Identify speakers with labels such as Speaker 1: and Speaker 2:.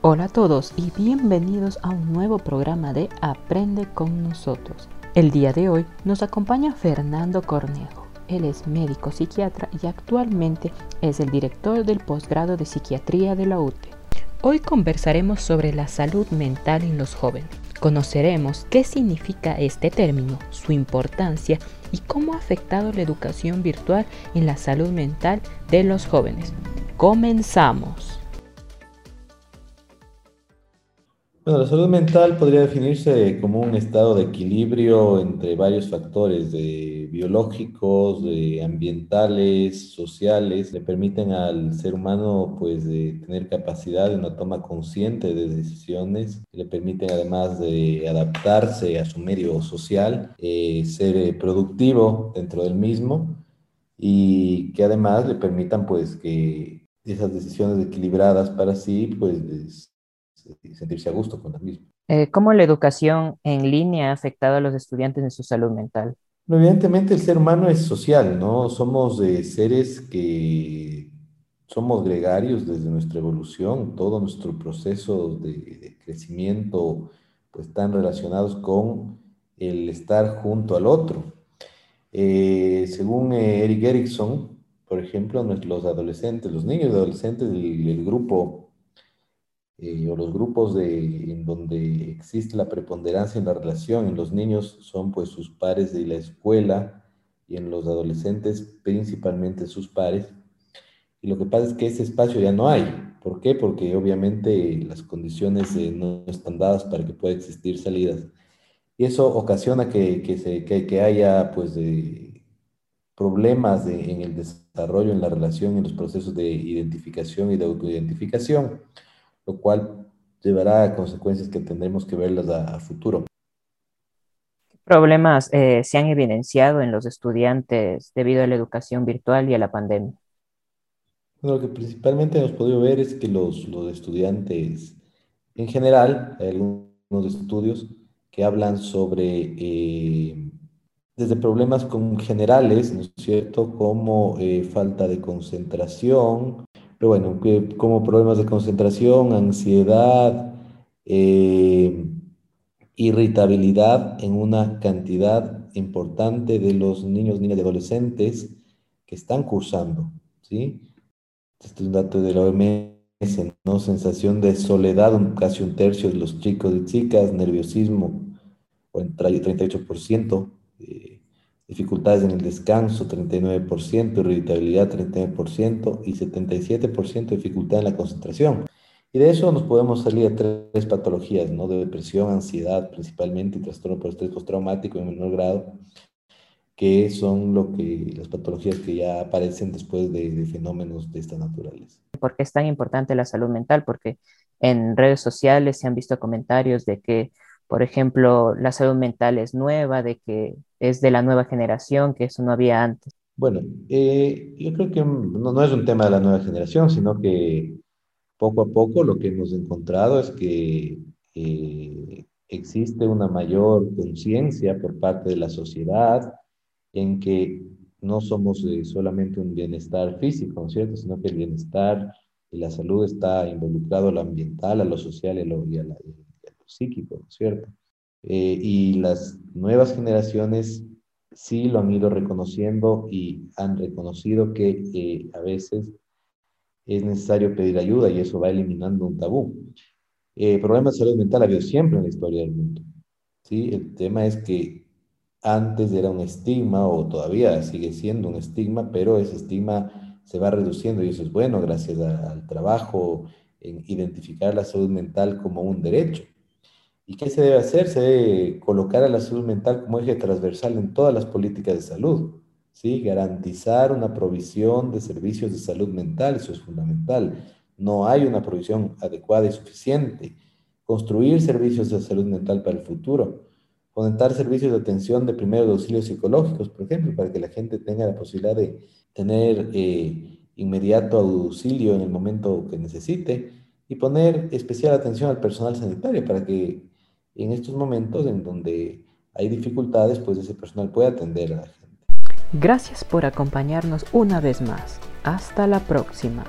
Speaker 1: Hola a todos y bienvenidos a un nuevo programa de Aprende con nosotros. El día de hoy nos acompaña Fernando Cornejo. Él es médico psiquiatra y actualmente es el director del posgrado de psiquiatría de la UTE. Hoy conversaremos sobre la salud mental en los jóvenes. Conoceremos qué significa este término, su importancia y cómo ha afectado la educación virtual en la salud mental de los jóvenes. Comenzamos.
Speaker 2: Bueno, la salud mental podría definirse como un estado de equilibrio entre varios factores de biológicos, de ambientales, sociales, le permiten al ser humano pues de tener capacidad de una toma consciente de decisiones, le permiten además de adaptarse a su medio social, eh, ser eh, productivo dentro del mismo y que además le permitan pues que esas decisiones equilibradas para sí pues sentirse a gusto con la misma.
Speaker 1: Eh, ¿Cómo la educación en línea ha afectado a los estudiantes en su salud mental?
Speaker 2: evidentemente el ser humano es social, ¿no? Somos seres que somos gregarios desde nuestra evolución, todo nuestro proceso de, crecimiento pues están relacionados con el estar junto al otro. Eh, según eh, Eric Erickson, por ejemplo, los adolescentes, los niños y adolescentes del grupo eh, o los grupos de, en donde existe la preponderancia en la relación, en los niños son pues sus pares de la escuela y en los adolescentes principalmente sus pares. Y lo que pasa es que ese espacio ya no hay. ¿Por qué? Porque obviamente las condiciones eh, no están dadas para que pueda existir salidas. Y eso ocasiona que, que, se, que, haya pues de problemas en el desarrollo, en la relación, en los procesos de identificación y de autoidentificación lo cual llevará a consecuencias que tendremos que verlas a, futuro.
Speaker 1: ¿Qué problemas eh, se han evidenciado en los estudiantes debido a la educación virtual y a la pandemia?
Speaker 2: lo que principalmente hemos podido ver es que los, los estudiantes, en general, hay algunos estudios que hablan sobre eh, desde problemas con generales, ¿no es cierto?, como eh, falta de concentración, pero bueno, como problemas de concentración, ansiedad, eh, irritabilidad en una cantidad importante de los niños, niñas y adolescentes que están cursando, ¿sí? Este es un dato de la OMS, ¿no? Sensación de soledad, casi un tercio de los chicos y chicas, nerviosismo, o en 38%, eh, dificultades en el descanso 39%, irritabilidad 39% y 77% de dificultad en la concentración. Y de eso nos podemos salir a tres patologías, ¿no? De depresión, ansiedad principalmente y trastorno por estrés postraumático en menor grado, que son lo que, las patologías que ya aparecen después de, de fenómenos de estas naturales.
Speaker 1: ¿Por qué es tan importante la salud mental? Porque en redes sociales se han visto comentarios de que por ejemplo, la salud mental es nueva, de que es de la nueva generación, que eso no había antes.
Speaker 2: Bueno, eh, yo creo que no, es un tema de la nueva generación, sino que poco a poco lo que hemos encontrado es que eh, existe una mayor conciencia por parte de la sociedad en que no somos eh, solamente un bienestar físico, ¿no es cierto?, sino que el bienestar y la salud está involucrado a lo ambiental, a lo social y a, lo, psíquico, ¿cierto? Eh, y las nuevas generaciones sí lo han ido reconociendo y han reconocido que eh, a veces es necesario pedir ayuda y eso va eliminando un tabú. Eh, problemas de salud mental ha habido siempre en la historia del mundo. ¿sí? El tema es que antes era un estigma o todavía sigue siendo un estigma, pero ese estigma se va reduciendo y eso es bueno gracias al trabajo en identificar la salud mental como un derecho. ¿Y qué se debe hacer? Se debe colocar a la salud mental como eje transversal en todas las políticas de salud. ¿sí? Garantizar una provisión de servicios de salud mental, eso es fundamental. No hay una provisión adecuada y suficiente. Construir servicios de salud mental para el futuro. Fomentar servicios de atención de primeros auxilios psicológicos, por ejemplo, para que la gente tenga la posibilidad de tener eh, inmediato auxilio en el momento que necesite y poner especial atención al personal sanitario para que en estos momentos en donde hay dificultades, pues ese personal puede atender a la gente.
Speaker 1: Gracias por acompañarnos una vez más. Hasta la próxima.